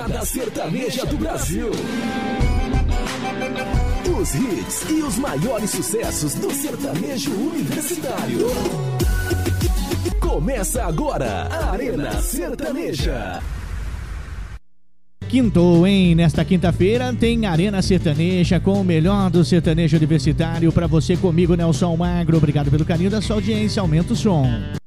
Balada Sertaneja do Brasil. Os hits e os maiores sucessos do sertanejo universitário. Começa agora a Arena Sertaneja. Quintou, hein? Nesta quinta-feira tem Arena Sertaneja com o melhor do sertanejo universitário para você comigo, Nelson Magro. Obrigado pelo carinho da sua audiência. Aumenta o som.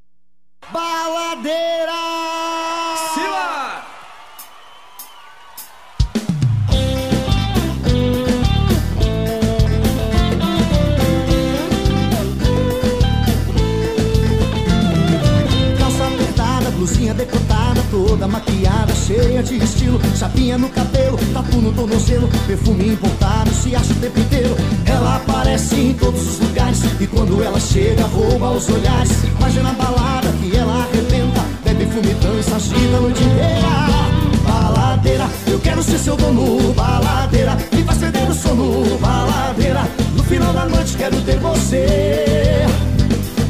Perfume importado, se acha o tempo inteiro. Ela aparece em todos os lugares e quando ela chega, rouba os olhares. Mas é na balada que ela arrebenta, bebe fume, dança, agita a noite inteira. Baladeira, eu quero ser seu dono, baladeira, me faz perder o sono, baladeira. No final da noite quero ter você.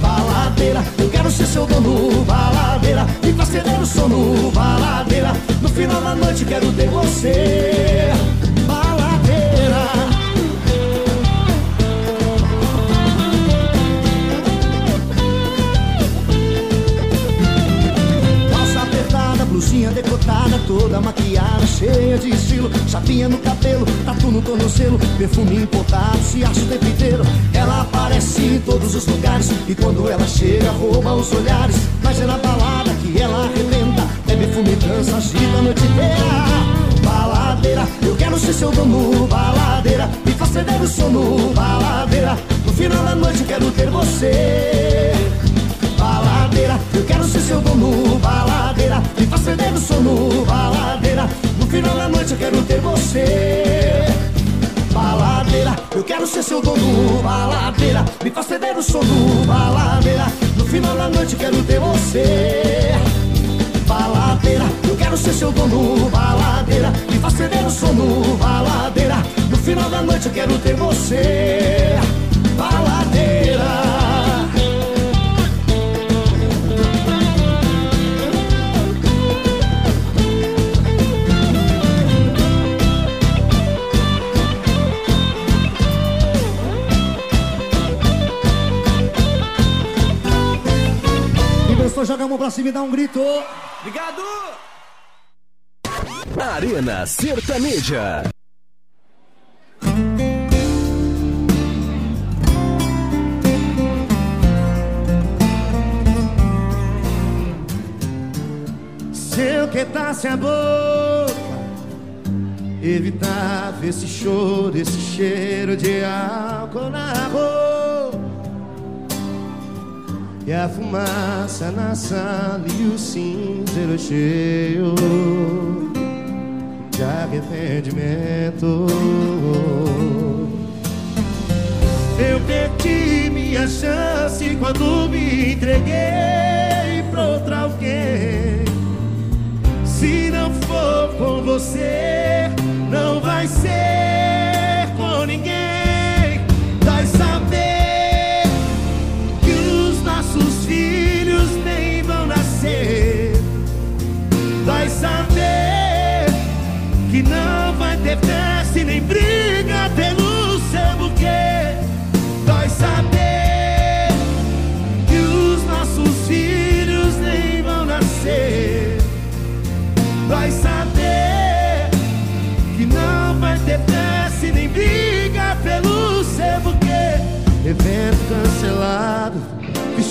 Baladeira, eu quero ser seu dono, baladeira, me faz perder o sono, baladeira. No final da noite quero ter você. Blusinha decotada, toda maquiada, cheia de estilo. Chapinha no cabelo, tatu no tornozelo, perfume importado, se acha o tempo inteiro. Ela aparece em todos os lugares e quando ela chega, rouba os olhares. Mas é na balada que ela arrebenta, bebe fume, dança, agita a noite inteira. Baladeira, eu quero ser seu dono, baladeira, me faz perder o sono, baladeira. No final da noite quero ter você. Baladeira, eu quero ser seu dono, baladeira, me faz perder o sono, baladeira. No final da noite eu quero ter você. Baladeira, eu quero ser seu dono, baladeira, me faz perder o sono, baladeira. No final da noite eu quero ter você. Baladeira, eu quero ser seu dono, baladeira, me faz perder o sono, baladeira. No final da noite eu quero ter você. Gostou, joga a mão pra cima e dá um grito. Obrigado! Arena Sertaneja. Se eu quietasse a boca, evitava esse choro, esse cheiro de álcool na roupa. E a fumaça na sala e o cinzeiro cheio de arrependimento. Eu perdi minha chance quando me entreguei pra outra alguém. Se não for com você, não vai ser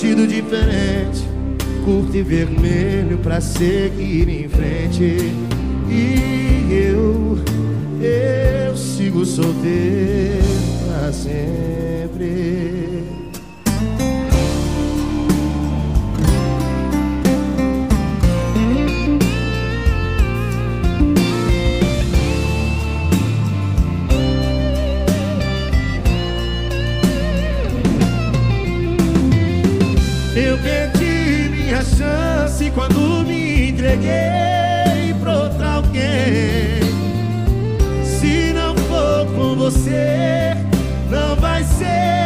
vestido diferente, curto e vermelho pra seguir em frente. E eu, eu sigo solteiro pra sempre. Quando me entreguei pra outra alguém. Se não for com você, não vai ser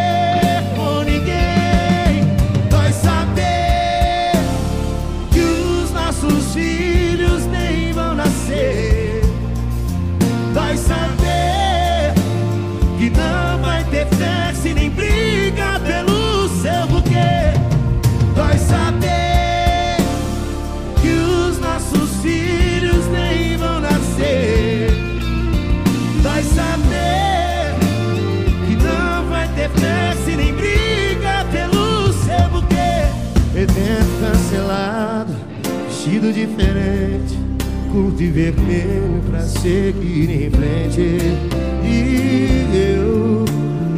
vestido diferente, curto vermelho pra seguir em frente. E eu,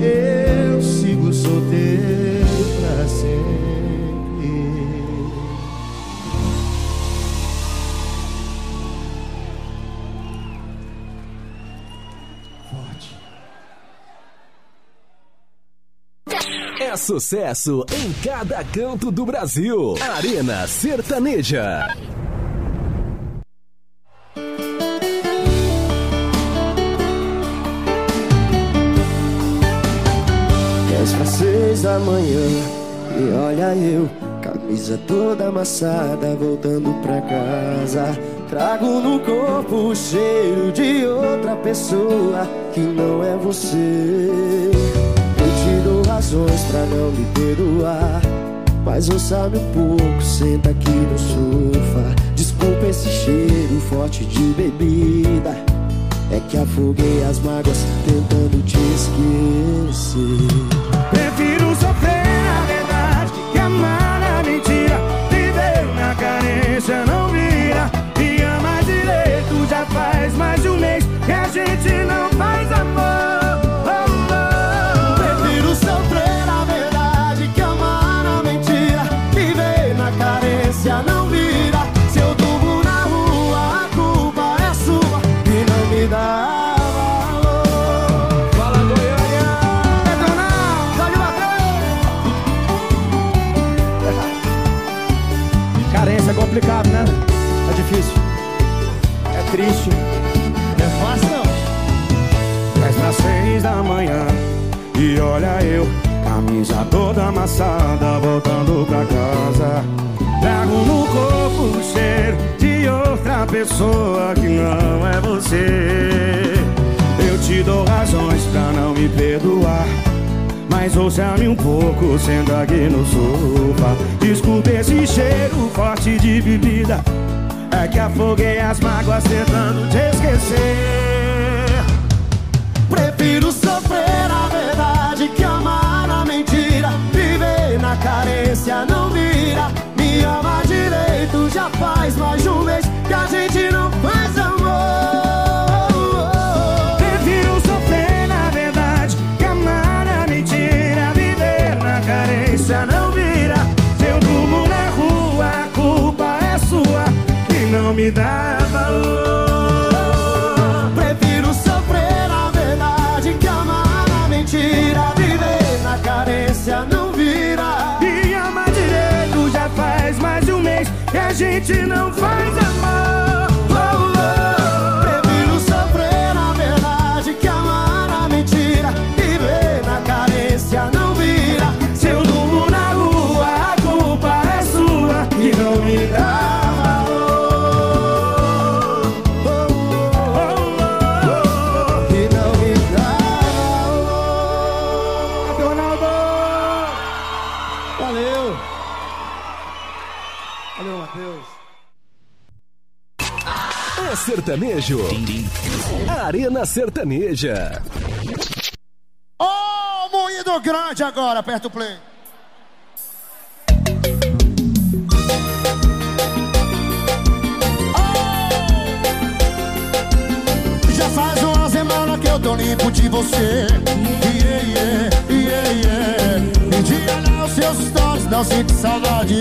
eu sigo solteiro pra sempre. Forte. É sucesso em cada canto do Brasil. Arena Sertaneja. E olha eu, camisa toda amassada, voltando pra casa. Trago no corpo o cheiro de outra pessoa que não é você. Eu te dou razões pra não me perdoar. Mas não sabe um pouco, senta aqui no sofá. Desculpa esse cheiro forte de bebida. É que afoguei as mágoas tentando te esquecer. Camisa toda amassada Voltando pra casa. Trago no corpo o cheiro De outra pessoa que não é você. Eu te dou razões pra não me perdoar mas ouça-me um pouco, senta aqui no sofá. Desculpe esse cheiro forte de bebida É que afoguei as mágoas tentando te esquecer carência não vira. Me ama direito, já faz mais de um mês que a gente não faz amor. Prefiro sofrer na verdade que amar na mentira. Viver na carência não vira. Se eu durmo na rua, a culpa é sua e não me dá sertanejo. Arena Sertaneja. Ô, moído grande agora, aperta o play. Já faz uma semana que eu tô limpo de você. Não sinto saudade.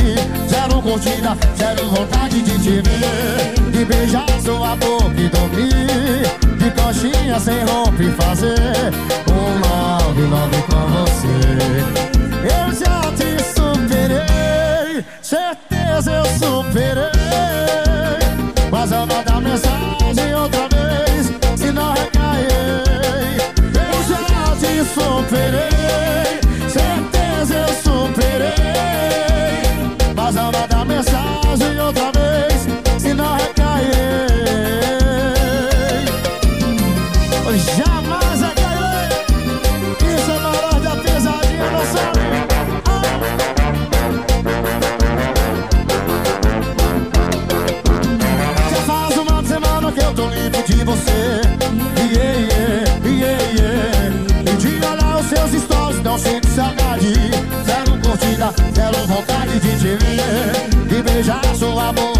Zero curtida, zero vontade de te ver. De beijar sua boca e dormir. De coxinha sem roupa e fazer um love, love com você. Eu já te superei, certeza eu superei.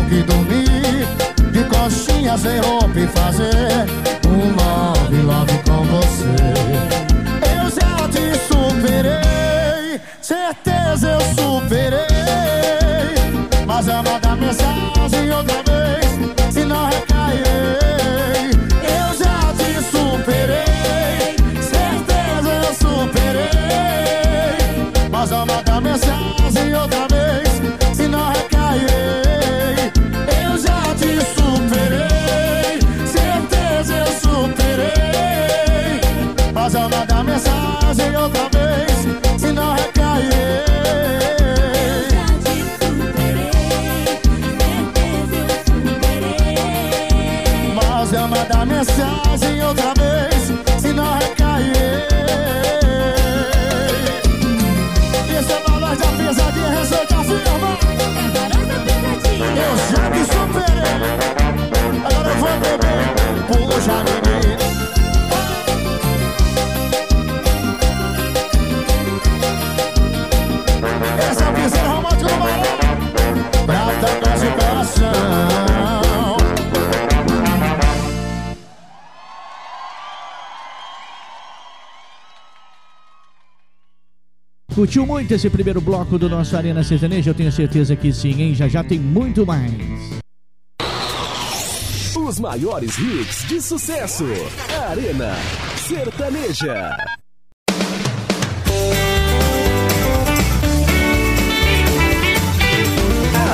que dormir De coxinha sem roupa e fazer Um love, love com você. Curtiu muito esse primeiro bloco do nosso Arena Sertaneja? Eu tenho certeza que sim, hein? Já já tem muito mais. Os maiores hits de sucesso. Arena Sertaneja.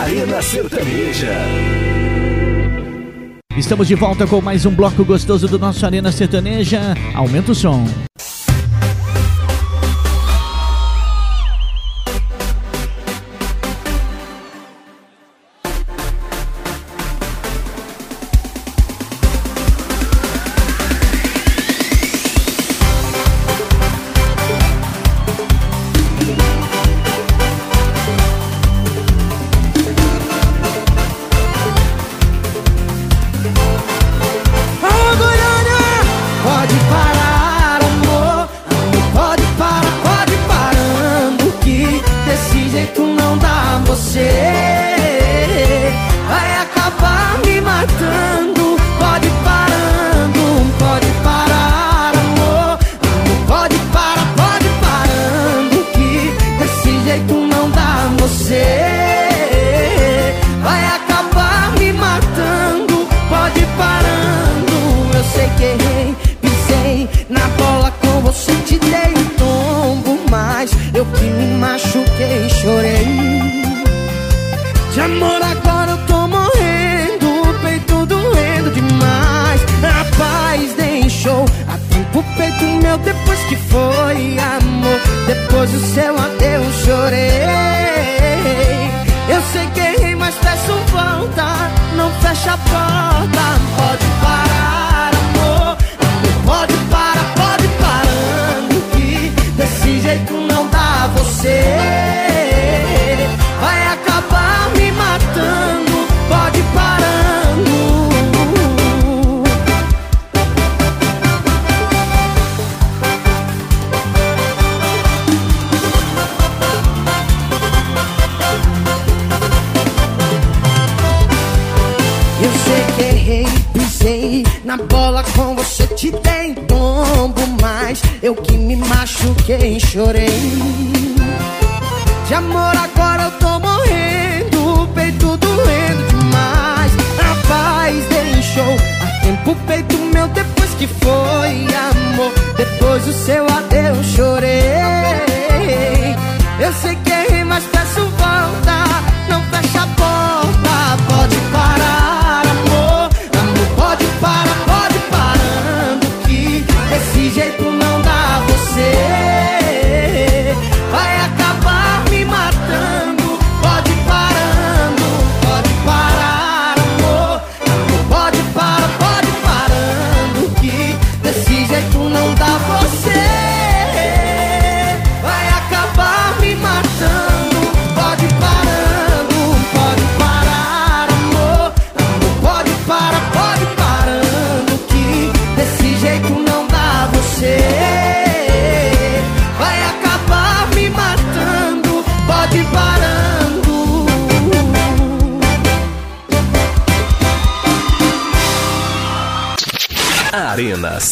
Arena Sertaneja. Estamos de volta com mais um bloco gostoso do nosso Arena Sertaneja. Aumenta o som. você vai acabar me matando. Pode ir parando. Eu sei que errei, pisei na bola com você, te dei tombo, mas eu que me machuquei, chorei.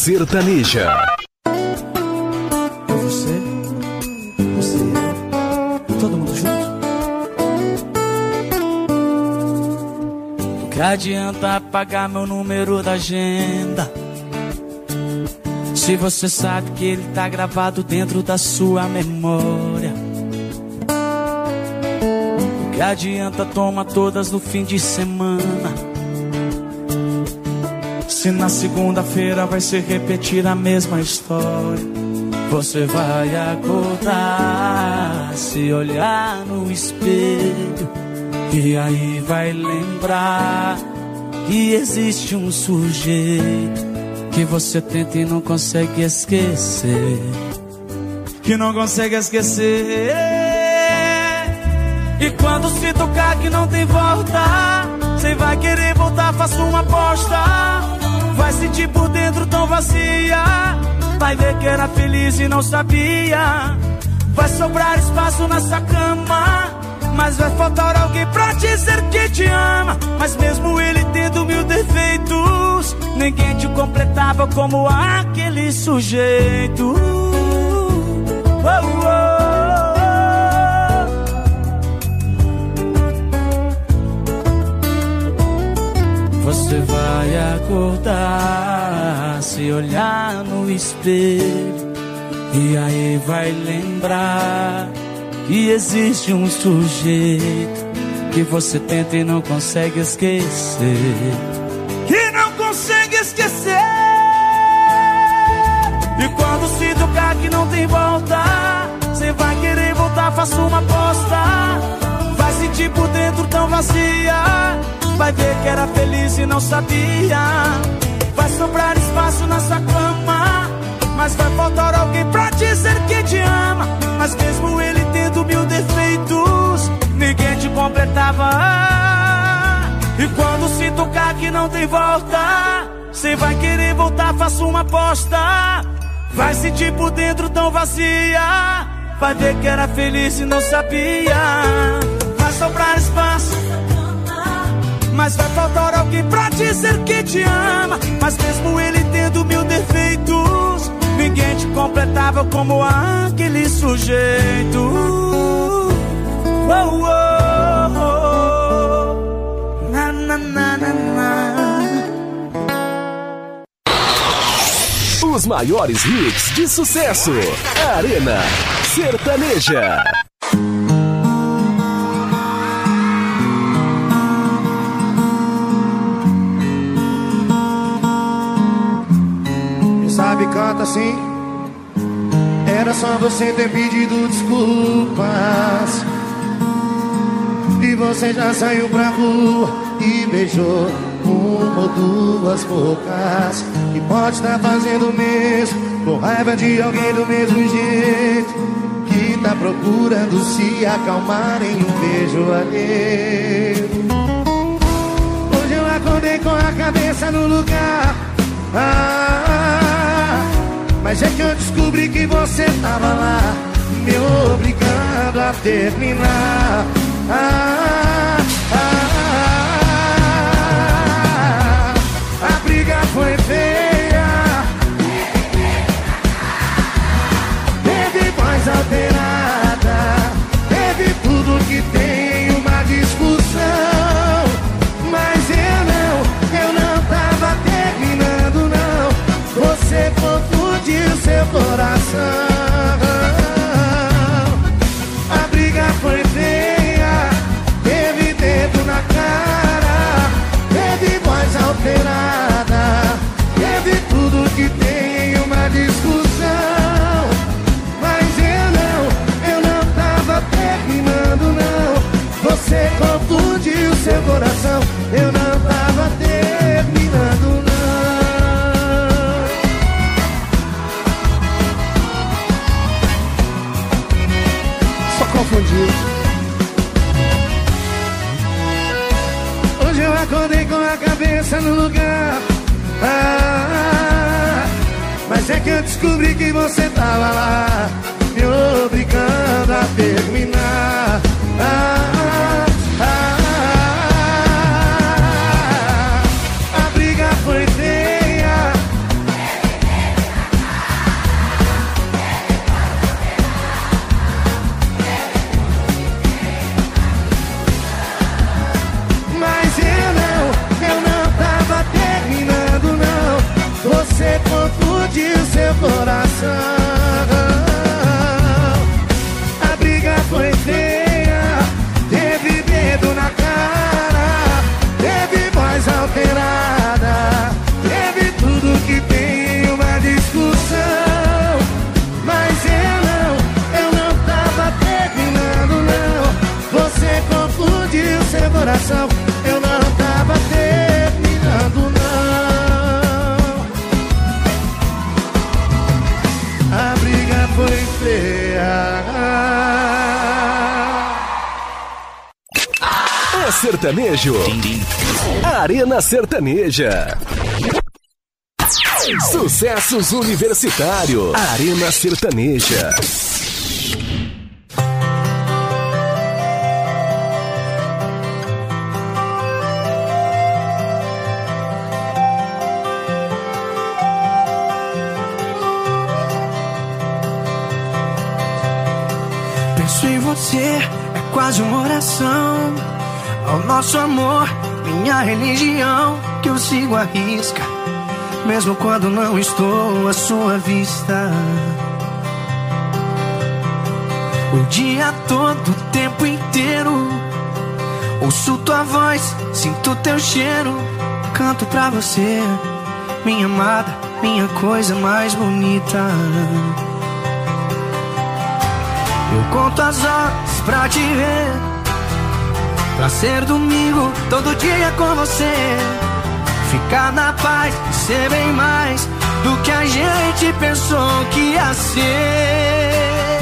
Sertaneja. Eu, você, você todo mundo junto? O que adianta apagar meu número da agenda? Se você sabe que ele tá gravado dentro da sua memória. O que adianta tomar todas no fim de semana? Se na segunda-feira vai se repetir a mesma história. Você vai acordar, se olhar no espelho, e aí vai lembrar que existe um sujeito que você tenta e não consegue esquecer. Que não consegue esquecer. E quando se tocar que não tem volta, você vai querer voltar, faça uma aposta. Vai sentir por dentro tão vazia. Vai ver que era feliz e não sabia. Vai sobrar espaço nessa cama. Mas vai faltar alguém pra dizer que te ama. Mas mesmo ele tendo mil defeitos, ninguém te completava como aquele sujeito. Oh, oh, Você vai acordar, se olhar no espelho, e aí vai lembrar que existe um sujeito que você tenta e não consegue esquecer. Que não consegue esquecer. E quando se tocar que não tem volta, você vai querer voltar, faça uma aposta. Vai sentir por dentro tão vazia. Vai ver que era feliz e não sabia. Vai sobrar espaço nessa cama. Mas vai faltar alguém pra dizer que te ama. Mas mesmo ele tendo mil defeitos, ninguém te completava. E quando se tocar que não tem volta, você vai querer voltar, faça uma aposta. Vai sentir por dentro tão vazia. Vai ver que era feliz e não sabia. Vai sobrar espaço. Mas vai faltar alguém pra dizer que te ama. Mas mesmo ele tendo mil defeitos, ninguém te completava como aquele sujeito. Oh, oh, oh. Na, na, na, na, na. Os maiores hits de sucesso. Arena Sertaneja. Sabe canta assim. Era só você ter pedido desculpas. E você já saiu pra rua e beijou uma ou duas bocas. E pode estar fazendo o mesmo, com raiva de alguém do mesmo jeito. Que tá procurando se acalmar em um beijo alheio. Hoje eu acordei com a cabeça no lugar. Ah, mas é que eu descobri que você tava lá, me obrigando a terminar. Ah, ah, a briga foi feia. Teve voz alterada, confundiu seu coração. A briga foi feia, teve dedo na cara, teve voz alterada, teve tudo que tem em uma discussão. Mas eu não, eu não tava terminando, não. Você confundiu seu coração, Hoje eu acordei com a cabeça no lugar. Ah, mas é que eu descobri que você tava lá, me obrigando a terminar. Ah, sertanejo. Arena Sertaneja. Sucessos Universitário. Arena Sertaneja. Nosso amor, minha religião, que eu sigo a risca, mesmo quando não estou à sua vista. O dia todo, o tempo inteiro, ouço tua voz, sinto teu cheiro, canto pra você, minha amada, minha coisa mais bonita. Eu conto as horas pra te ver. Pra ser domingo, todo dia com você. Ficar na paz ser bem mais do que a gente pensou que ia ser.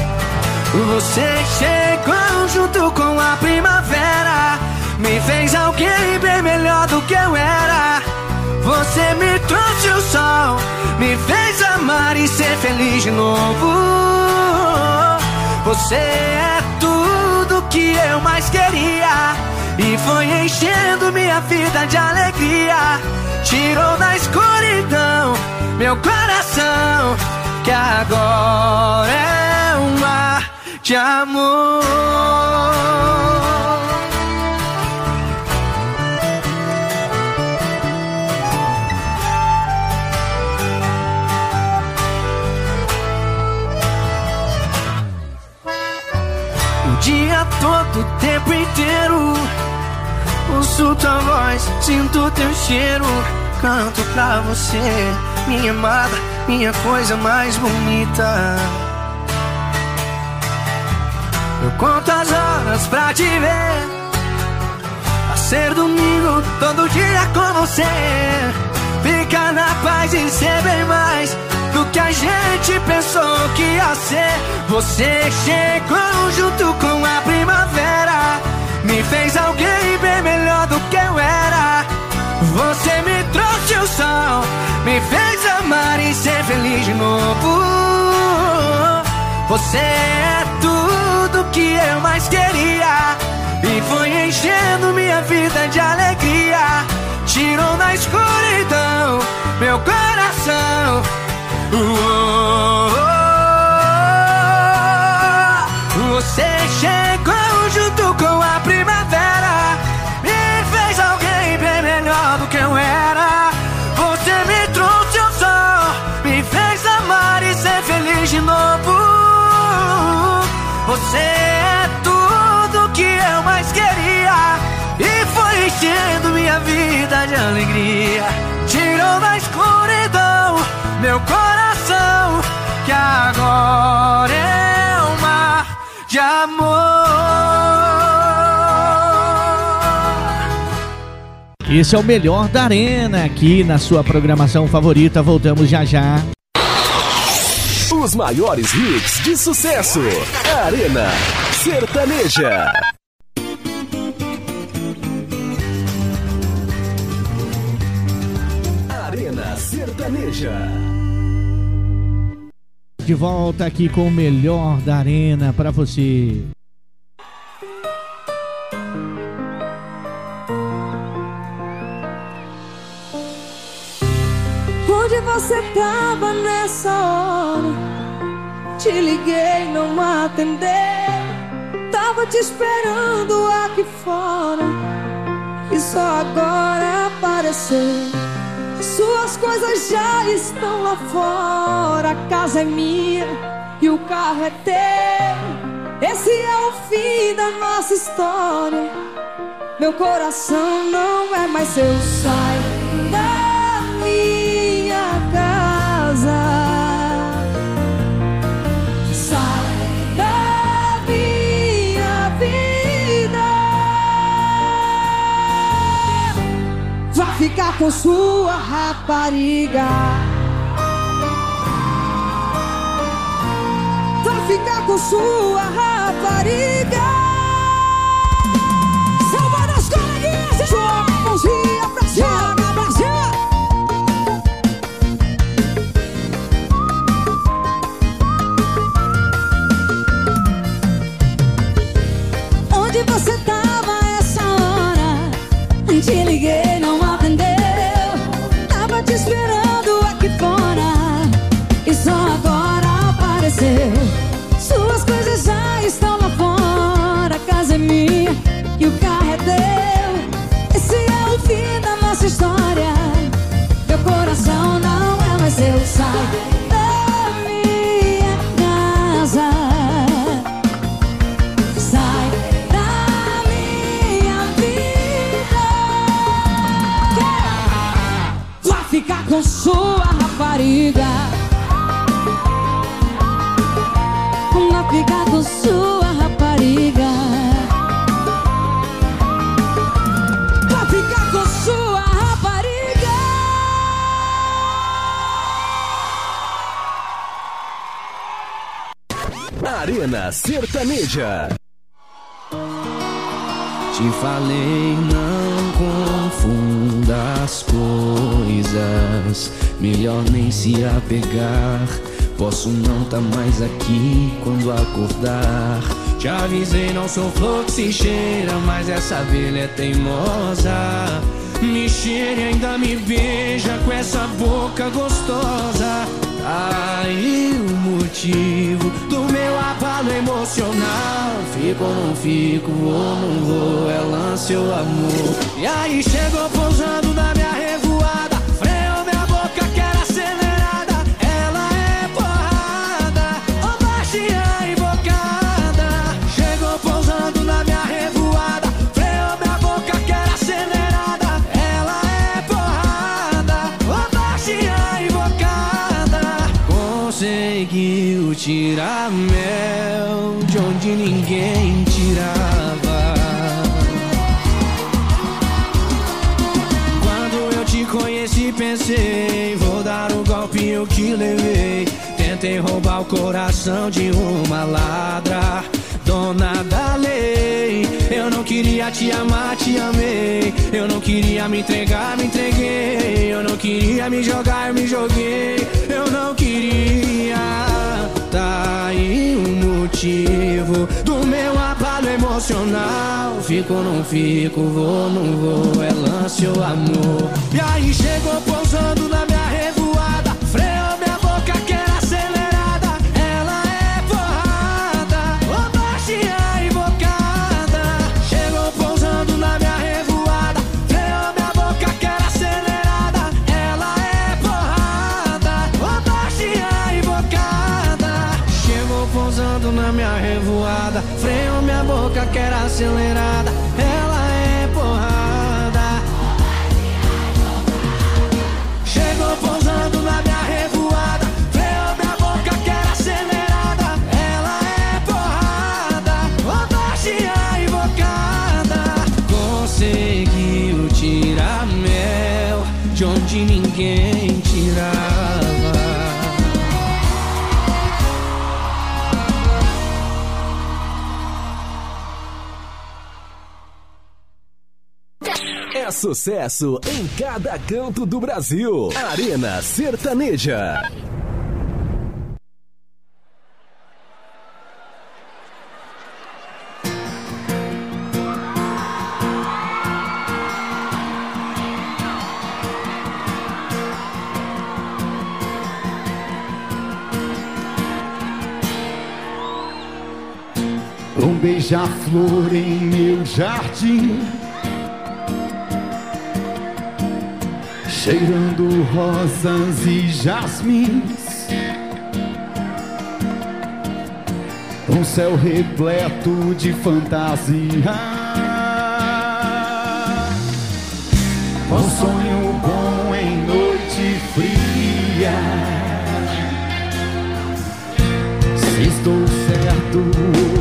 Você chegou junto com a primavera. Me fez alguém bem melhor do que eu era. Você me trouxe o sol, me fez amar e ser feliz de novo. Você é tudo que eu mais queria e foi enchendo minha vida de alegria. Tirou da escuridão meu coração, que agora é um mar de amor. Dia todo, tempo inteiro. Ouço tua voz, sinto teu cheiro. Canto pra você, minha amada, minha coisa mais bonita. Eu conto as horas pra te ver. A ser domingo, todo dia com você. Ficar na paz e ser bem mais do que a gente pensou que ia ser. Você chegou junto com a primavera, me fez alguém bem melhor do que eu era. Você me trouxe o sol, me fez amar e ser feliz de novo. Você é tudo que eu mais queria e foi enchendo minha vida de alegria. Tirou na escuridão meu coração. Você chegou junto com a primavera, me fez alguém bem melhor do que eu era. Você me trouxe o sol, me fez amar e ser feliz de novo. Você é tudo que eu mais queria e foi enchendo minha vida de alegria. Tirou escuridão meu coração, que agora é um mar de amor. Esse é o melhor da Arena aqui na sua programação favorita. Voltamos já já. Os maiores hits de sucesso. Arena Sertaneja. Arena Sertaneja. De volta aqui com o melhor da Arena pra você. Onde você tava nessa hora? Te liguei, não atendeu. Tava te esperando aqui fora. E só agora apareceu. Suas coisas já estão lá fora. A casa é minha e o carro é teu. Esse é o fim da nossa história. Meu coração não é mais seu. Sai com sua rapariga. Vai ficar com sua rapariga. Arena Sertaneja. Te falei, não confunda as coisas. Melhor nem se apegar. Posso não tá mais aqui quando acordar. Te avisei, não sou flor que se cheira, mas essa abelha é teimosa. Me cheira e ainda me beija com essa boca gostosa. Aí o motivo do meu abalo emocional. Fico ou não fico, vou não vou, é lance ou amor. E aí chegou pousando na Tirar mel de onde ninguém tirava. Quando eu te conheci, pensei: vou dar o golpe eu que levei. Tentei roubar o coração de uma ladra, dona da lei. Eu não queria te amar, te amei. Eu não queria me entregar, me entreguei. Eu não queria me jogar, me joguei. Eu não queria. Aí o motivo do meu abalo emocional. Fico ou não fico, vou, não vou, é lance ou amor. E aí chegou pousando na minha era acelerada. Ela é porrada. Chegou pousando na minha revoada, freou minha boca que era acelerada. Ela é porrada, baixinha invocada. Conseguiu tirar mel de onde ninguém sucesso em cada canto do Brasil. Arena Sertaneja. Um beija-flor em meu jardim cheirando rosas e jasmins. Um céu repleto de fantasia. Um sonho bom em noite fria. Se estou certo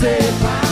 querendo nos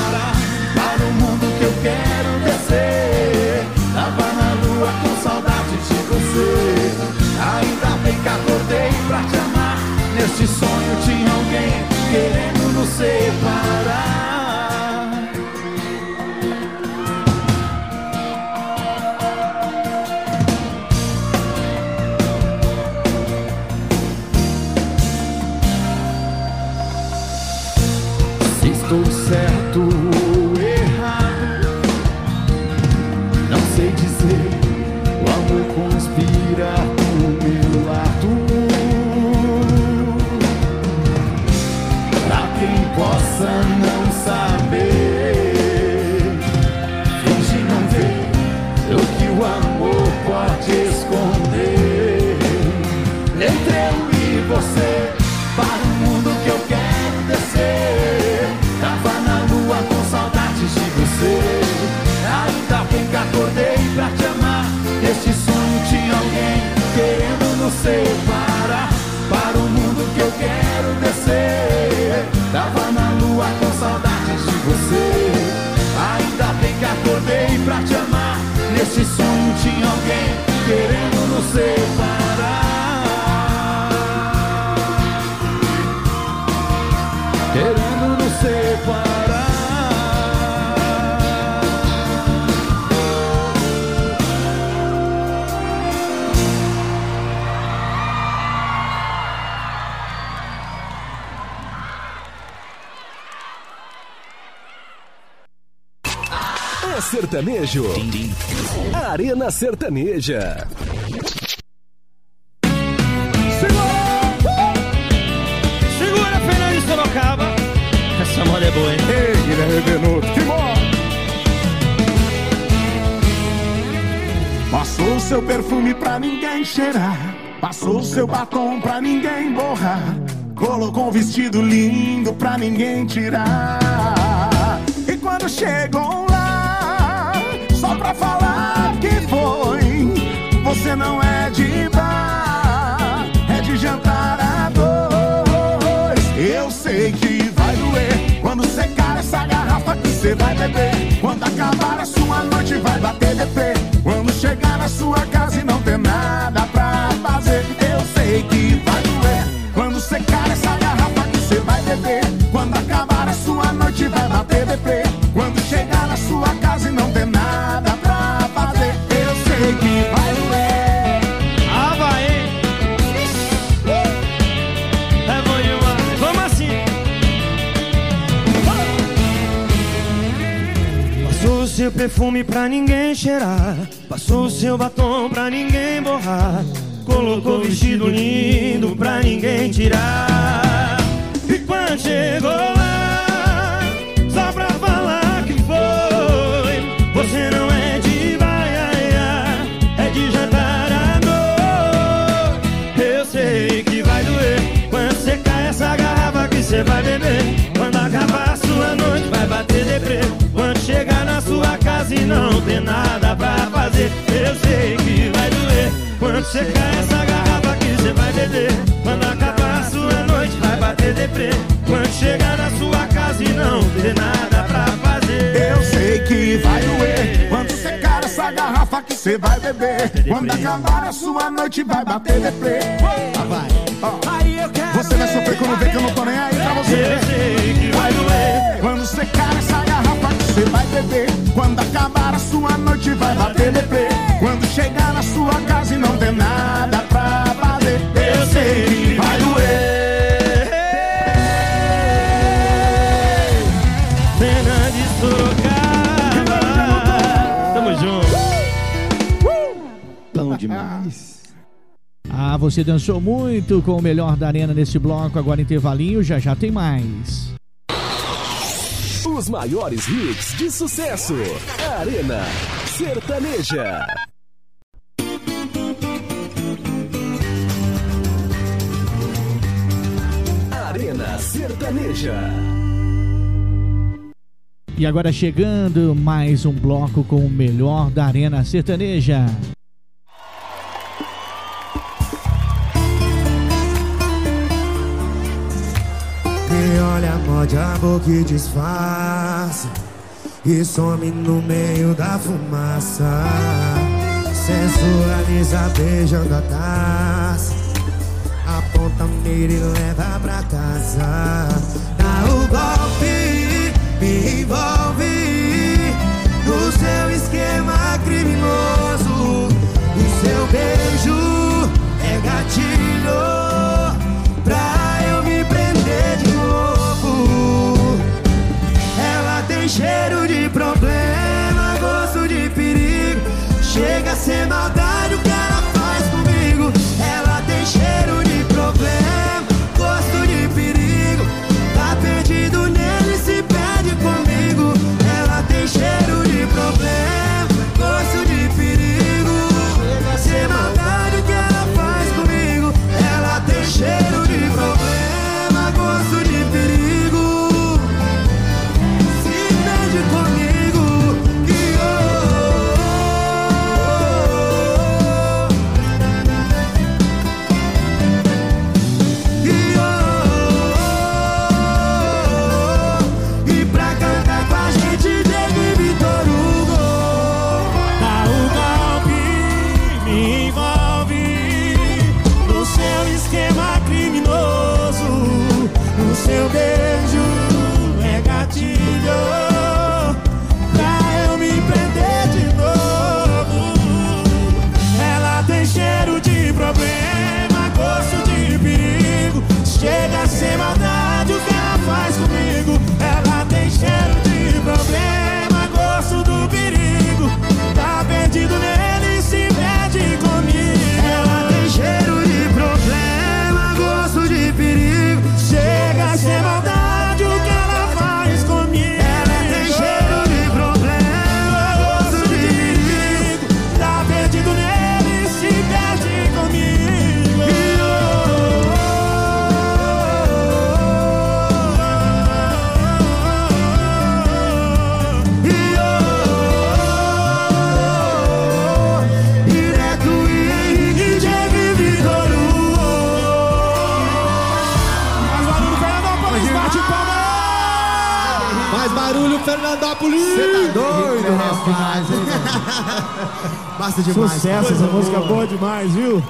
Arena Sertaneja. Segura, Fernando de Sorocaba. Essa moda é boa, hein? Ei, Guilherme Benuto, que bom! Passou seu perfume pra ninguém cheirar. Passou seu batom pra ninguém borrar. Colocou um vestido lindo pra ninguém tirar. E quando chegou você não é de bar, é de jantar a dois. Eu sei que vai doer quando secar essa garrafa que você vai beber. Quando acabar a sua noite, vai bater deprê. Quando chegar na sua casa perfume pra ninguém cheirar. Passou seu batom pra ninguém borrar. Colocou vestido lindo pra ninguém tirar. E quando chegou lá, só pra falar que foi, você não é de baiaia, é de jantar à noite. Eu sei que vai doer quando cai essa garrafa que você vai beber. Quando acabar a sua noite, vai bater deprê. Quando chegar na sua casa e não ter nada pra fazer, eu sei que vai doer. Quando cai essa garrafa que você vai beber. Quando acabar a sua noite, vai bater deprê. Quando chegar na sua casa e não ter nada pra fazer. Eu sei que vai doer quando secar essa garrafa que você vai beber. Quando acabar a sua noite, vai bater deprê. Ó, Você vai sofrer quando vê que eu não tô nem aí pra você. Eu sei que vai doer Quando vai bater deprê. Quando chegar na sua casa e não ter nada pra fazer, eu sei que vai doer. Cena de Sorocaba. Tamo junto. Bom demais. Ah, você dançou muito com o melhor da arena nesse bloco. Agora intervalinho, já já tem mais. Os maiores hits de sucesso. Arena Sertaneja. Arena Sertaneja. E agora chegando mais um bloco com o melhor da arena sertaneja. Olha, morde a boca e disfarça E some no meio da fumaça. Sensualiza beijando a taça. Aponta mira e leva pra casa. Dá o golpe, me envolve No seu esquema criminoso Fernandópolis, bate palma! Mais barulho, Fernandópolis! Você tá doido, rapaz? Basta demais. Sucesso, essa música é boa demais, viu?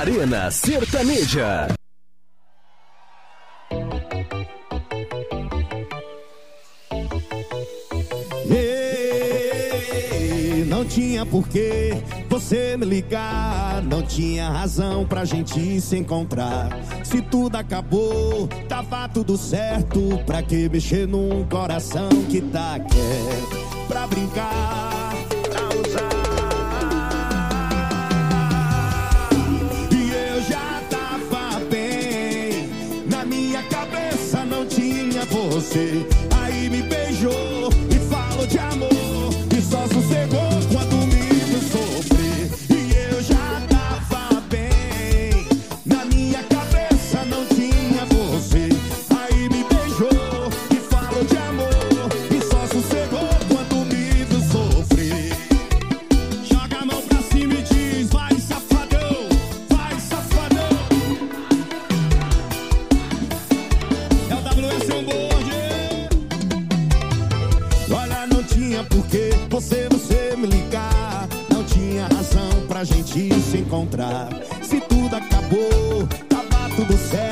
Arena Sertaneja. Ei, Não tinha porquê você me ligar, não tinha razão pra gente se encontrar. Se tudo acabou, tava tudo certo. Pra que mexer num coração que tá quieto? Pra brincar, pra usar. E eu já tava bem, na minha cabeça não tinha você. Encontrar. Se tudo acabou, tava tudo certo.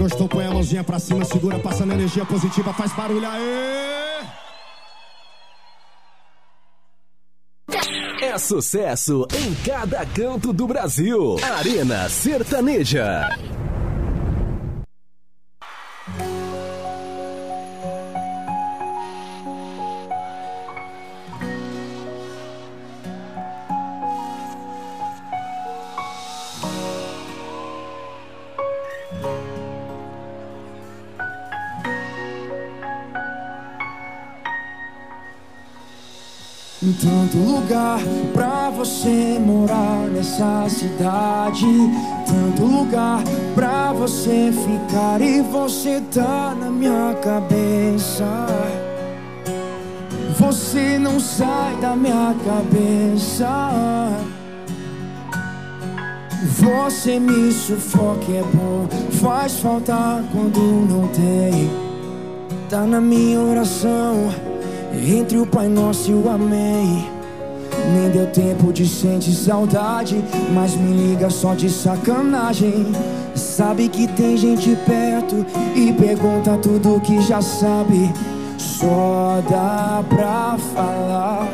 Gostou, põe a mãozinha pra cima, segura, passando energia positiva, faz barulho aí. É sucesso em cada canto do Brasil. Arena Sertaneja. Lugar pra você morar nessa cidade. Tanto lugar pra você ficar e você tá na minha cabeça. Você não sai da minha cabeça. Você me sufoca, é bom. Faz falta quando não tem. Tá na minha oração. Entre o Pai Nosso e o Amém. Nem deu tempo de sentir saudade, mas me liga só de sacanagem. Sabe que tem gente perto e pergunta tudo que já sabe. Só dá pra falar.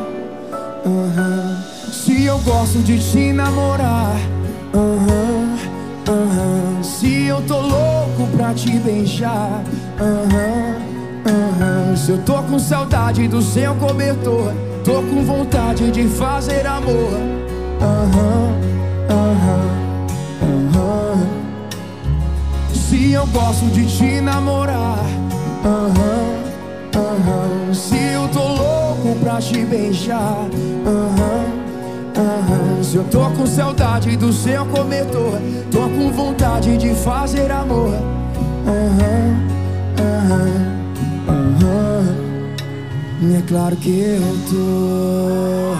aham. Se eu gosto de te namorar, aham, aham. se eu tô louco pra te beijar, se eu tô com saudade do seu cobertor, tô com vontade de fazer amor, aham, aham, aham. se eu gosto de te namorar, aham, aham. se eu tô louco pra te beijar, aham. Se eu tô com saudade do seu cobertor, tô com vontade de fazer amor. E é claro que eu tô.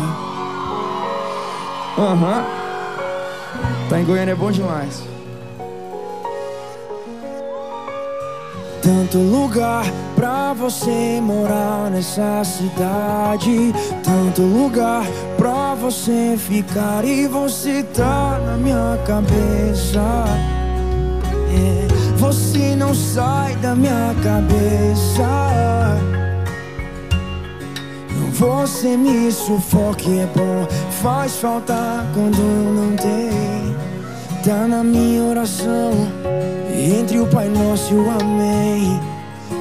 Aham. Tá em Goiânia é bom demais. Tanto lugar pra você morar nessa cidade. Tanto lugar pra você ficar e você tá na minha cabeça. É, você não sai da minha cabeça. Você me sufoca, é bom. Faz falta quando não tem. Tá na minha oração. Entre o Pai Nosso e o Amém.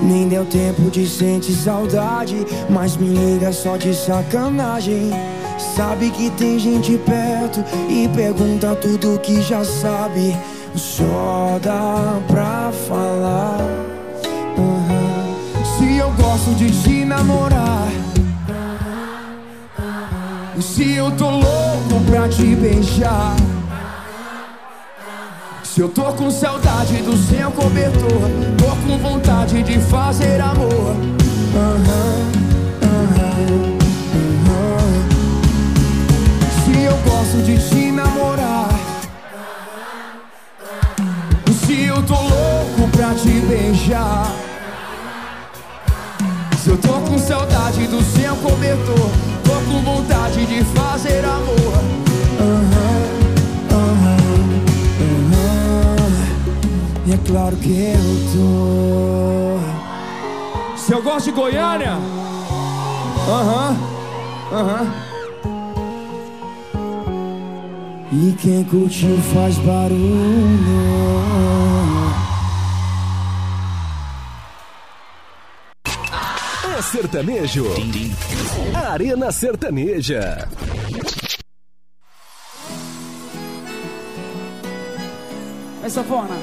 Nem deu tempo de sentir saudade, mas me liga só de sacanagem. Sabe que tem gente perto e pergunta tudo que já sabe. Só dá pra falar. aham. Se eu gosto de te namorar. Se eu tô louco pra te beijar. Se eu tô com saudade do seu cobertor, tô com vontade de fazer amor. Se eu gosto de te namorar. Se eu tô louco pra te beijar. Se eu tô com saudade do seu cobertor, tô com vontade de fazer amor. Aham, aham, aham. E é claro que eu tô. Se eu gosto de Goiânia, aham, aham. E quem curtiu faz barulho. É sertanejo. Arena Sertaneja. Vai, sanfona.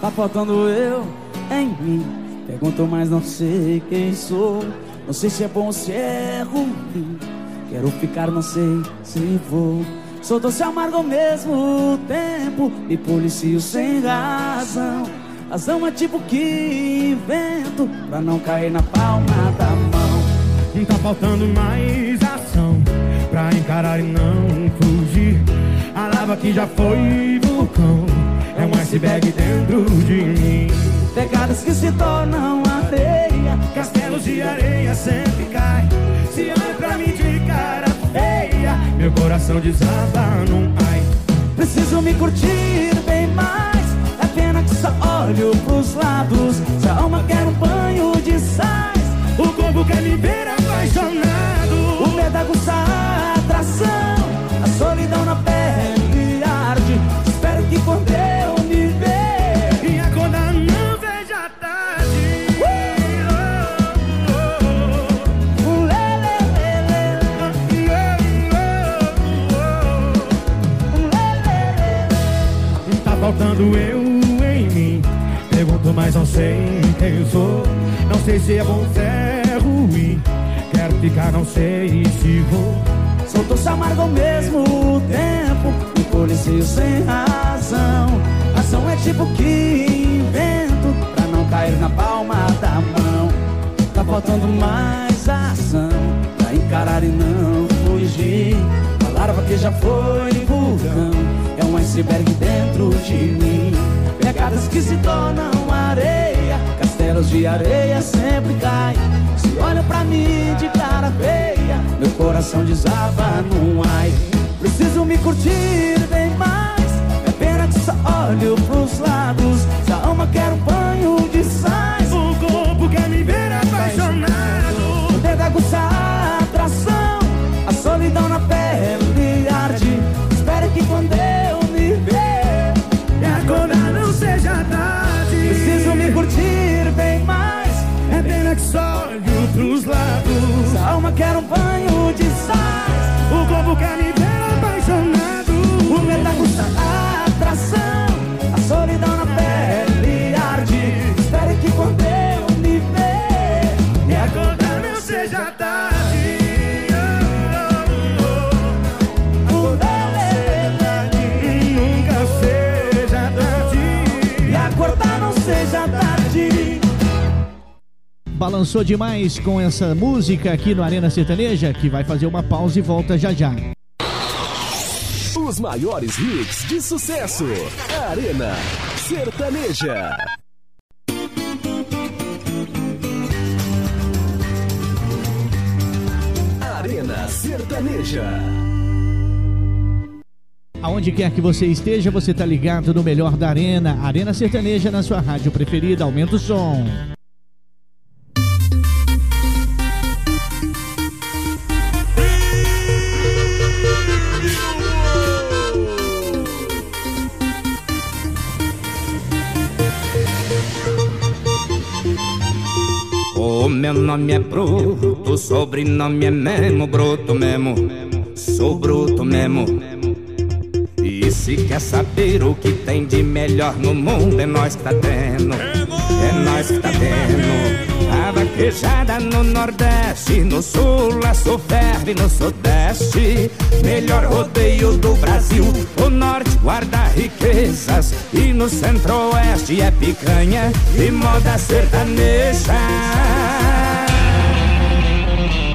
Tá faltando eu em mim. Pergunto, mas não sei quem sou. Não sei se é bom ou se é ruim. Quero ficar, não sei se vou. Sou doce amargo ao mesmo tempo. Me policio sem razão. Razão é tipo que invento pra não cair na palma da mão. Tá faltando mais ação pra encarar e não fugir. A lava que já foi vulcão é um iceberg dentro de mim. Pegadas que se tornam areia. Castelos de areia sempre caem. Se meu coração desaba num ai. Preciso me curtir bem mais. É pena que só olho pros lados. Se a alma quer um banho de sais. O corpo quer me ver apaixonado. O medo aguça faltando eu em mim. Pergunto, mas não sei quem eu sou. Não sei se é bom, se é ruim. Quero ficar, não sei se vou. Sou doce amargo ao mesmo tempo Me policio sem razão Ação é tipo que invento Pra não cair na palma da mão Tá faltando mais ação Pra encarar e não fugir A larva que já foi vulcão iceberg dentro de mim. Pegadas que se tornam areia Castelos de areia sempre caem. Se olham pra mim de cara feia Meu coração desaba num ai. Preciso me curtir bem mais É pena que só olho pros lados. Se a alma quer um banho de sais O corpo quer me ver apaixonado. O dedo aguça a atração A solidão na pele olho pros lados. A alma quer um banho de sais O corpo quer me Balançou demais com essa música aqui no Arena Sertaneja, que vai fazer uma pausa e volta já já. Os maiores hits de sucesso. Arena Sertaneja. Arena Sertaneja. Aonde quer que você esteja, você tá ligado no melhor da Arena. Arena Sertaneja na sua rádio preferida. Aumenta o som. Meu nome é Bruto, sobrenome é Memo, Bruto mesmo. Sou bruto mesmo. E se quer saber o que tem de melhor no mundo, é nós que tá tendo. É nós que tá tendo. A vaquejada no Nordeste, no Sul, a sul ferve no Sudeste. Melhor rodeio do Brasil. O Norte guarda riquezas e no Centro-Oeste é picanha e moda sertaneja.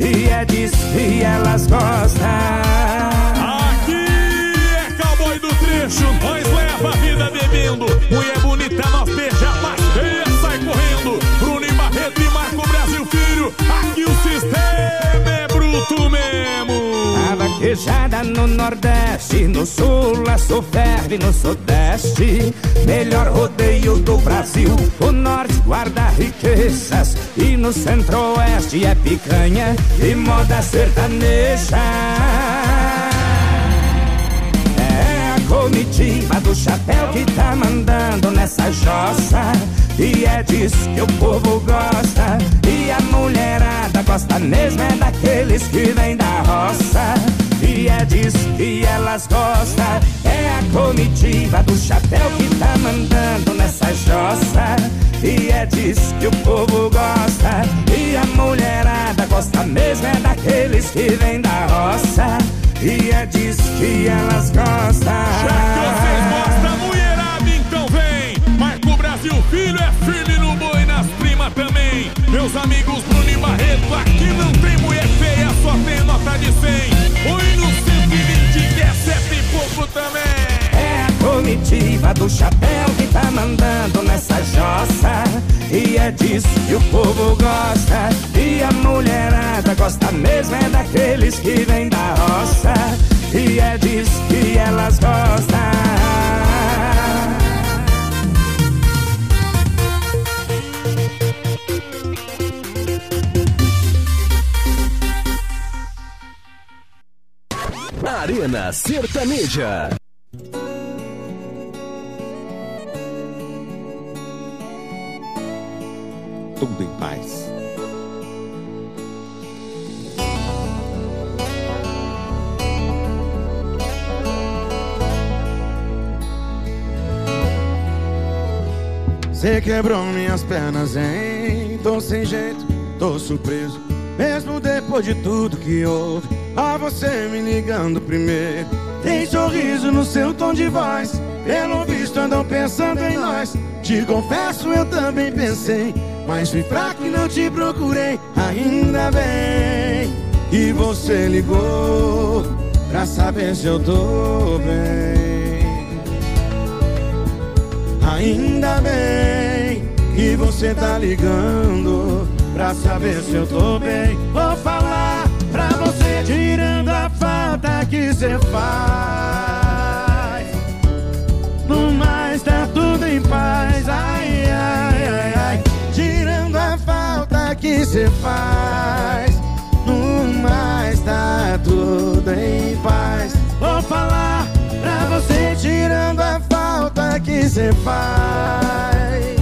e é disso que elas gostam. Aqui é cowboy do trecho, nós leva a vida bebendo. Mulher bonita, nós beija mais feia, sai correndo. Bruno e Barreto e Marco Brasil Filho, aqui o sistema é bruto mesmo. A vaquejada no Nordeste, no Sul, a sul ferve no Sudeste. Melhor rodeio do Brasil. O Norte guarda riquezas e no Centro-Oeste é picanha e moda sertaneja. É a comitiva do chapéu que tá mandando nessa jossa. E é disso que o povo gosta. E a mulherada gosta mesmo é daqueles que vêm da roça. E é disso que elas gostam. É a comitiva do chapéu que tá mandando nessa jossa. E é disso que o povo gosta. E a mulherada gosta mesmo é daqueles que vêm da roça. E é disso que elas gostam. Já que vocês gostam, mulherada, então vem. Marco Brasil Filho é firme no boi, também. Meus amigos Bruno e Barreto, aqui não tem mulher feia, só tem nota de 100. Oi no 120, que é sete e pouco também. É a comitiva do chapéu que tá mandando nessa jossa. E é disso que o povo gosta. E a mulherada gosta mesmo é daqueles que vêm da roça. E é disso que elas gostam. Arena Sertaneja. Tudo em paz. Você quebrou minhas pernas, hein? Tô sem jeito, tô surpreso. Mesmo depois de tudo que houve, a você me ligando primeiro. Tem sorriso no seu tom de voz. Pelo visto andam pensando em nós. Te confesso, eu também pensei. Mas fui fraco e não te procurei. Ainda bem que você ligou pra saber se eu tô bem. Ainda bem que você tá ligando pra saber se eu tô bem. Vou falar você, tirando a falta que você faz. No mais tá tudo em paz. Ai, ai, ai, ai. Tirando a falta que você faz. No mais tá tudo em paz. Vou falar pra você, tirando a falta que você faz.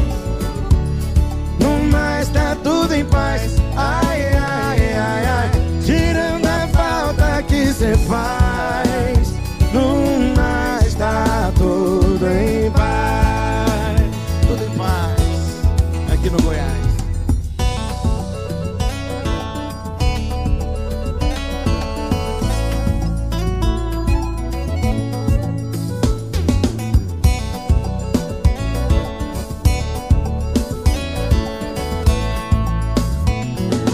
No mais tá tudo em paz. Ai, ai, ai, ai. Você faz. No mais tá tudo em paz. Tudo em paz. Aqui no Goiás.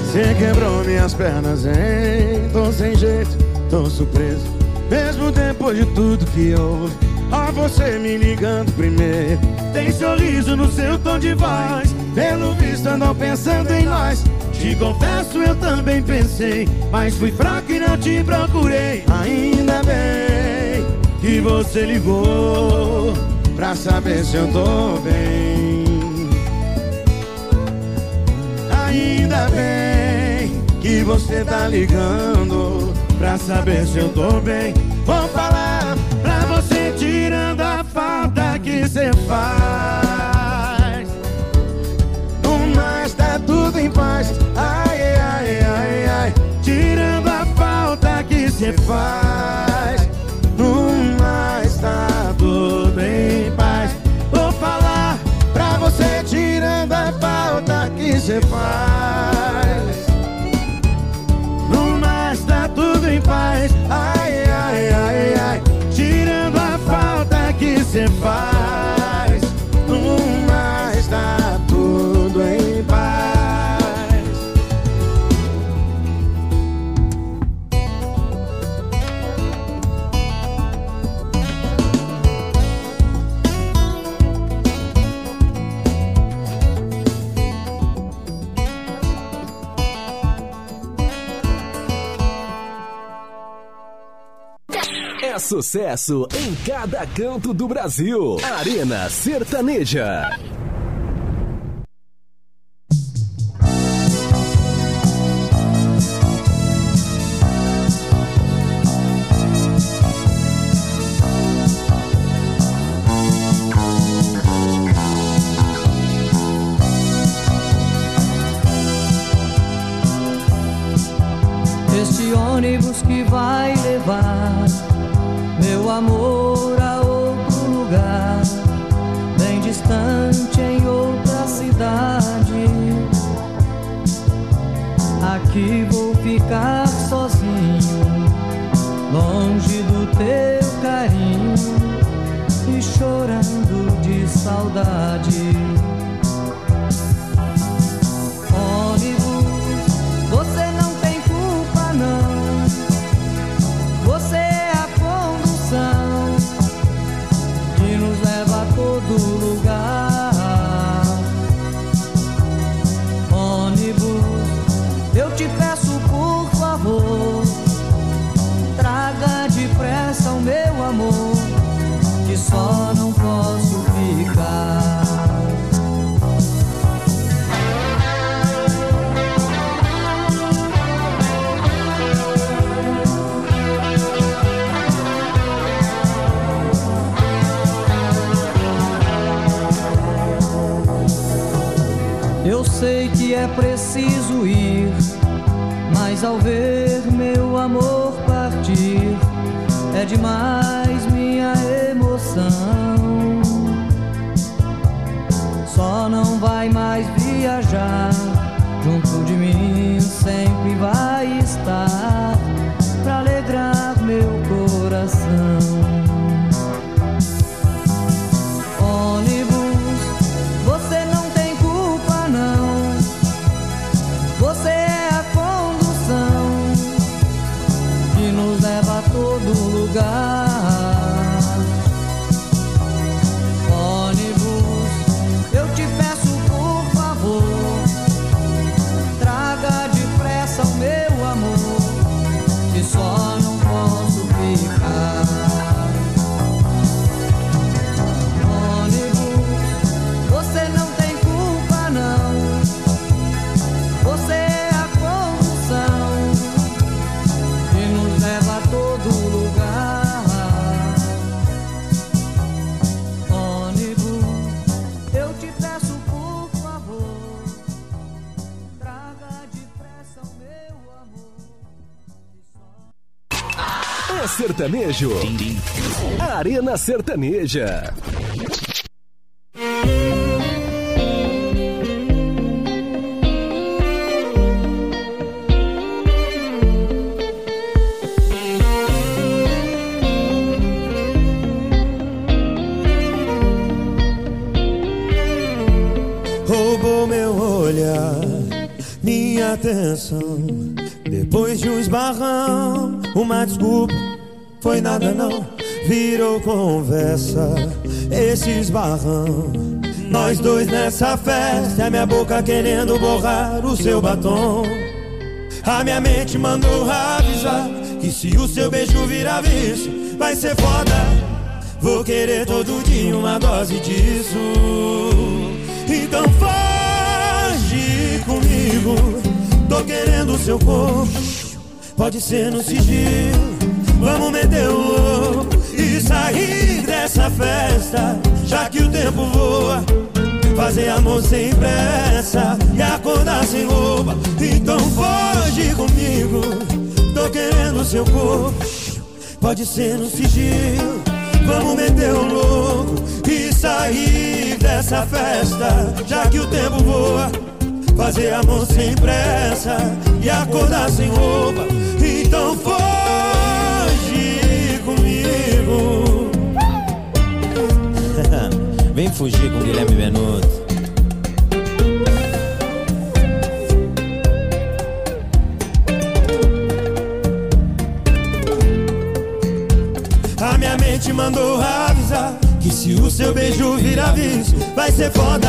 Você quebrou minhas pernas, hein? Tô sem jeito, tô surpreso. Mesmo depois de tudo que houve, a você me ligando primeiro. Tem sorriso no seu tom de voz. Pelo visto andam pensando em nós. Te confesso, eu também pensei. Mas fui fraco e não te procurei. Ainda bem que você ligou pra saber se eu tô bem. Ainda bem que você tá ligando pra saber se eu tô bem. Vou falar pra você tirando a falta que você faz. No mais tá tudo em paz. Ai, ai, ai, ai. Tirando a falta que você faz. No mais tá tudo em paz. Vou falar pra você tirando a falta que você faz. Sucesso em cada canto do Brasil. Arena Sertaneja. Não vai mais viajar, junto de mim sempre vai estar, sertanejo. Arena Sertaneja. roubou meu olhar, minha atenção. Depois de um esbarrão, uma desculpa, foi nada não, virou conversa. Esse esbarrão, nós dois nessa festa, a minha boca querendo borrar o seu batom. A minha mente mandou avisar que se o seu beijo virar vício, vai ser foda. Vou querer todo dia uma dose disso. Então foge comigo. Tô querendo o seu corpo. Pode ser no sigilo. Vamos meter o louco e sair dessa festa. Já que o tempo voa. Fazer amor sem pressa e acordar sem roupa. Então foge comigo. Tô querendo seu corpo. Pode ser no sigilo. Vamos meter o louco e sair dessa festa. Já que o tempo voa. Fazer amor sem pressa e acordar sem roupa. Então foge fugir com Guilherme Benuto. A minha mente mandou avisar que se o seu beijo virar vício, vai ser foda.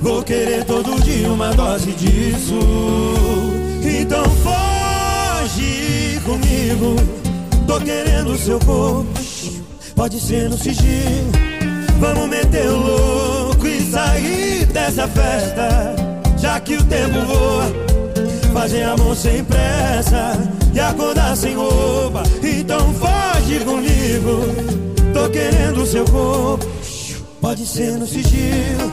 Vou querer todo dia uma dose disso. Então foge comigo. Tô querendo seu corpo. Pode ser no sigilo. Vamos meter o louco e sair dessa festa. Já que o tempo voa. Fazer amor sem pressa e acordar sem roupa. Então foge comigo. Tô querendo seu corpo. Pode ser no sigilo.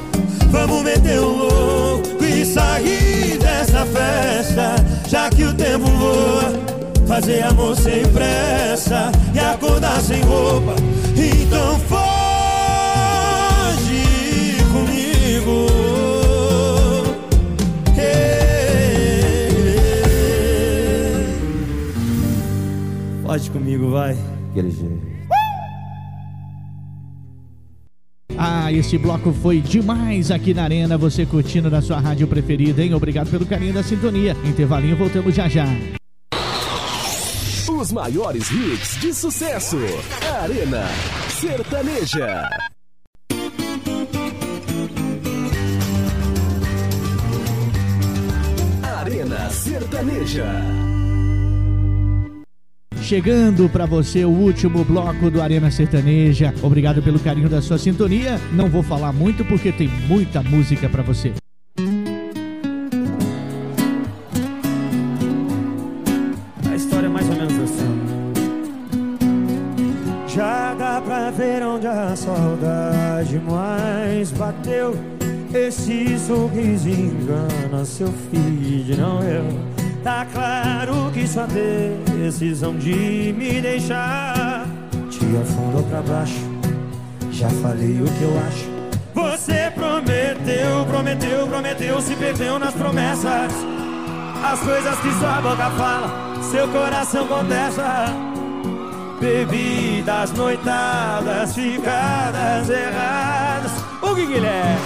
Vamos meter o louco e sair dessa festa. Já que o tempo voa. Fazer amor sem pressa e acordar sem roupa. Então foge Fode comigo, vai. Aquele jeito. Ah, esse bloco foi demais aqui na Arena, você curtindo na sua rádio preferida, hein? Obrigado pelo carinho da sintonia. Intervalinho, voltamos já já. Os maiores hits de sucesso. Arena Sertaneja. Arena Sertaneja. Chegando pra você o último bloco do Arena Sertaneja. Obrigado pelo carinho da sua sintonia. Não vou falar muito porque tem muita música pra você. A história é mais ou menos assim. Já dá pra ver onde a saudade mais bateu. Esse sorriso engana seu filho, não eu. Tá claro que sua decisão de me deixar te afundou pra baixo. Já falei o que eu acho. Você prometeu, prometeu, prometeu, se perdeu nas promessas. As coisas que sua boca fala, seu coração contesta. Bebidas, noitadas, ficadas erradas. O que Guilherme?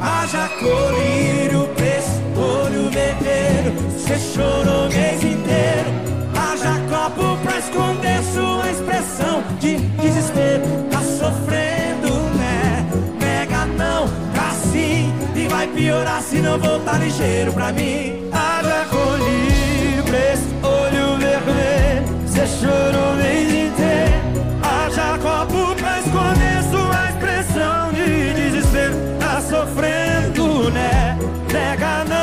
Haja colírio, preço, olho vermelho. Você chorou o mês inteiro. Haja copo pra esconder sua expressão de desespero. Tá sofrendo, né? Nega não, tá sim. E vai piorar se não voltar ligeiro pra mim. Haja colírio, preço, olho vermelho. Você chorou o mês inteiro. Haja copo pra esconder sua expressão de desespero. Tá sofrendo, né? Nega não, tá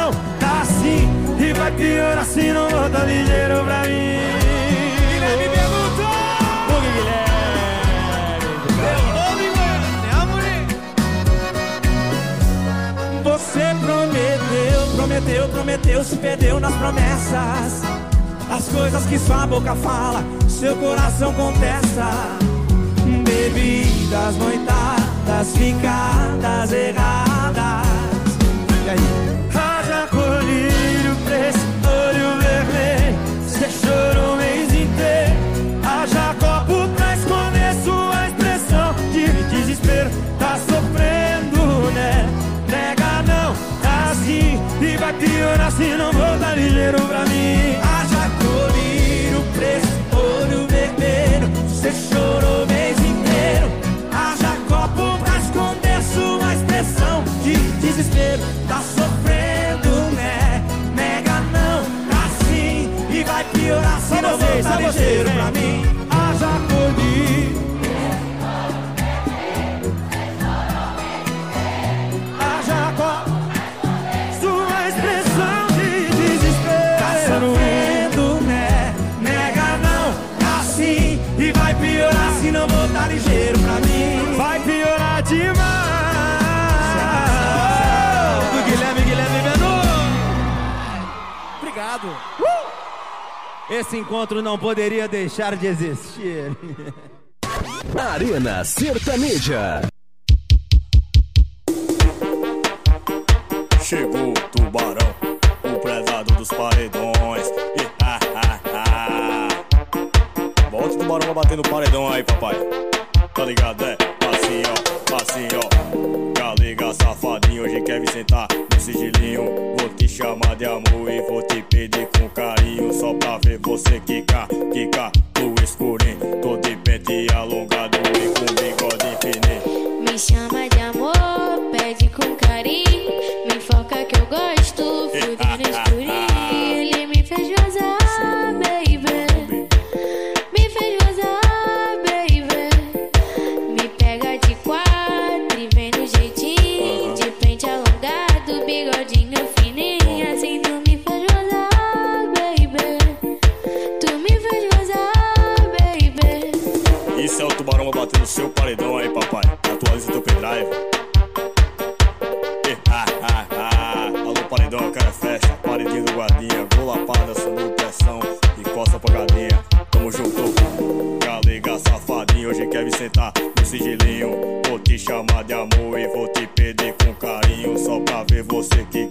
vai piorar se não voltar ligeiro pra mim. Guilherme perguntou! O que Guilherme? Você prometeu, prometeu, prometeu, se perdeu nas promessas. As coisas que sua boca fala, seu coração contesta. Bebidas, noitadas, ficadas erradas. E aí? Haja colírio, E vai piorar se não voltar ligeiro pra mim. Haja colírio, preço, olho vermelho. Você chorou o mês inteiro. Haja copo pra esconder sua expressão de desespero. Tá sofrendo, né? Nega não, tá sim. E vai piorar se não voltar ligeiro pra mim. Esse encontro não poderia deixar de existir Arena Sertaneja. Chegou o tubarão, o prezado dos paredões. E, ah, ah, ah. Bota o tubarão pra bater no paredão aí, papai. Tá ligado, é? Assim, ó, assim, ó. Galega safadinho, hoje quer me sentar no sigilinho. Vou te chamar de amor e vou te pedir com carinho. Só pra ver você quicar, quicar no escurinho. Tô de pente alongado você quicar,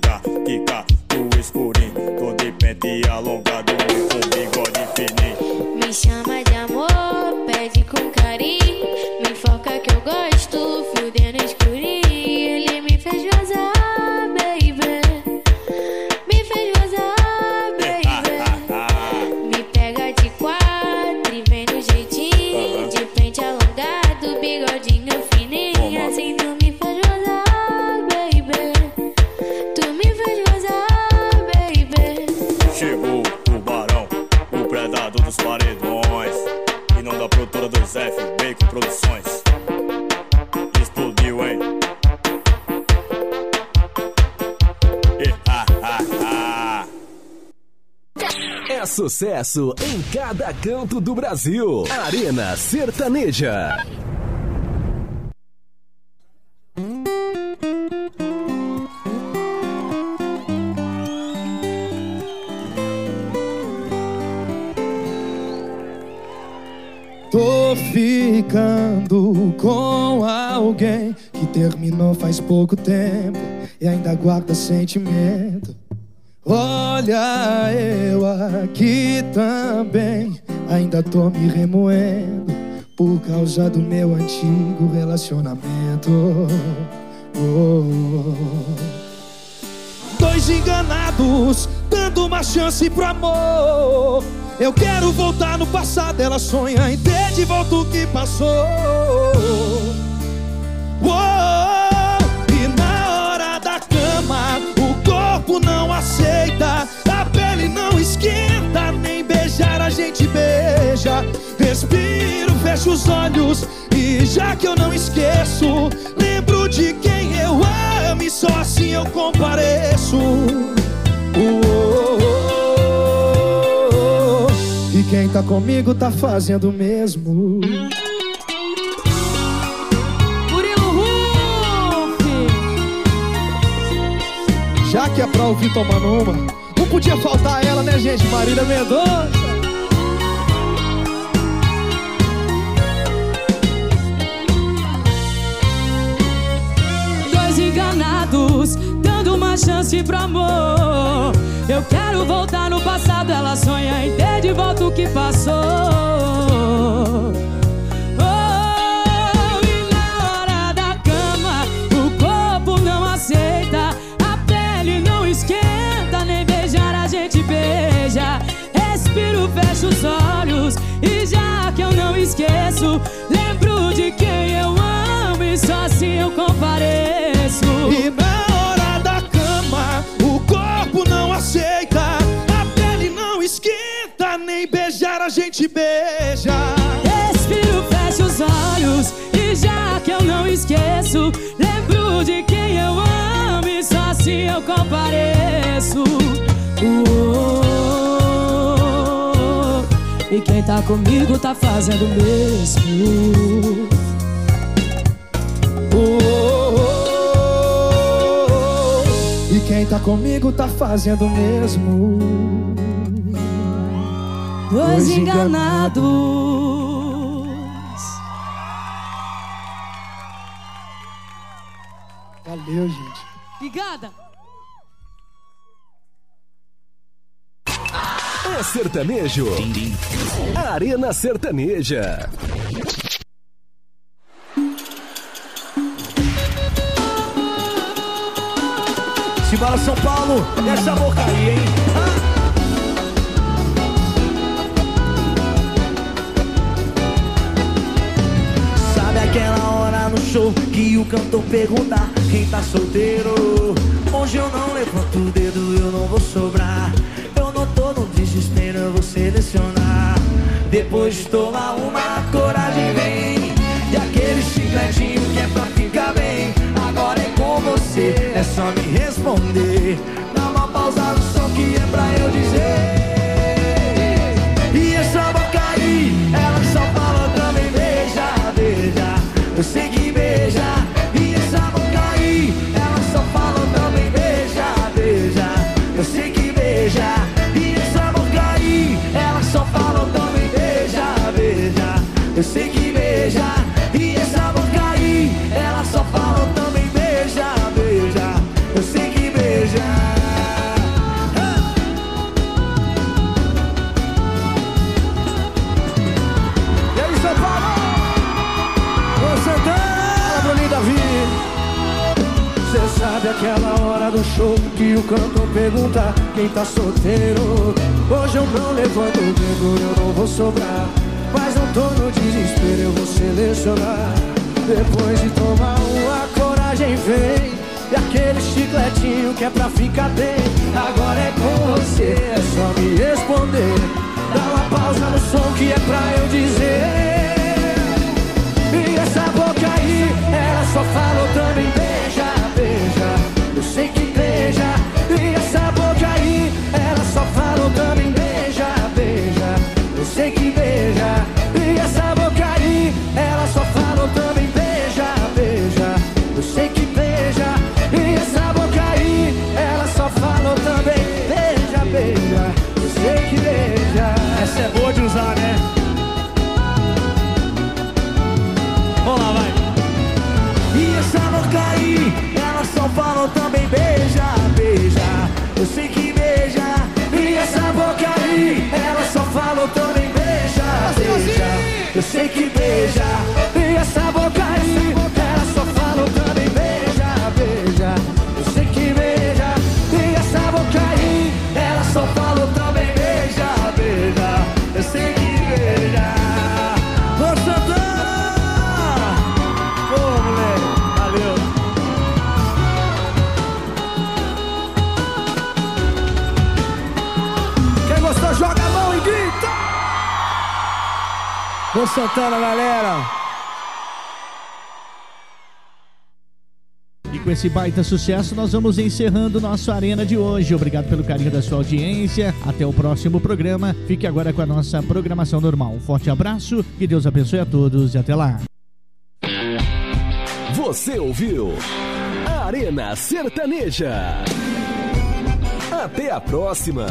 sucesso em cada canto do Brasil. Arena Sertaneja. Tô ficando com alguém que terminou faz pouco tempo e ainda guarda sentimento. Olha, eu aqui também ainda tô me remoendo por causa do meu antigo relacionamento. Oh. Dois enganados, dando uma chance pro amor. Eu quero voltar no passado, ela sonha em ter de volta o que passou. Oh, e na hora da cama, o corpo não a pele não esquenta, nem beijar a gente beija. Respiro, fecho os olhos e já que eu não esqueço, lembro de quem eu amo e só assim eu compareço. Oh, oh, oh, oh. E quem tá comigo tá fazendo o mesmo. Já que é pra ouvir tomando uma, não podia faltar ela, né, gente? Marília Mendonça. Dois enganados, dando uma chance pro amor. Eu quero voltar no passado, ela sonha em ter de volta o que passou. Olhos. E já que eu não esqueço, tá comigo tá fazendo o mesmo. Oh, e quem tá comigo tá fazendo o mesmo. Dois enganados. Valeu, gente. Obrigada. Sertanejo. Arena Sertaneja. Simbora São Paulo, essa boca aí, hein? Sabe aquela hora no show que o cantor pergunta quem tá solteiro? Hoje eu não levanto o dedo, eu não vou sobrar. Desespero, eu vou selecionar. Depois de tomar uma coragem vem. E aquele chicletinho que é pra ficar bem. Agora é com você, é só me responder. Dá uma pausa no som que é pra eu dizer. E essa boca aí, ela só fala também beija, beija. Eu sei que Eu sei que beija E essa boca aí Ela só fala também beija, beija. Eu sei que beija. Ah! E aí São Paulo? Você tá Bruninho Davi. Cê sabe aquela hora do show que o cantor pergunta quem tá solteiro. Hoje eu não levanto o dedo, eu não vou sobrar. Mas não tô no desespero, eu vou selecionar. Depois de tomar uma coragem vem. E aquele chicletinho que é pra ficar bem. Agora é com você, é só me responder. Dá uma pausa no som que é pra eu dizer. E essa boca aí, ela só falou também beija, beija. Eu sei que beija. E essa boca aí, ela só falou também é boa de usar, né? Vamos lá, vai. E essa boca aí, ela só falou também beija, beija. Eu sei que beija. E essa boca aí, ela só falou também beija, beija. Eu sei que beija. Ô Santana, galera! E com esse baita sucesso, nós vamos encerrando nosso Arena de hoje. Obrigado pelo carinho da sua audiência. Até o próximo programa. Fique agora com a nossa programação normal. Um forte abraço, que Deus abençoe a todos e até lá. Você ouviu Arena Sertaneja. Até a próxima.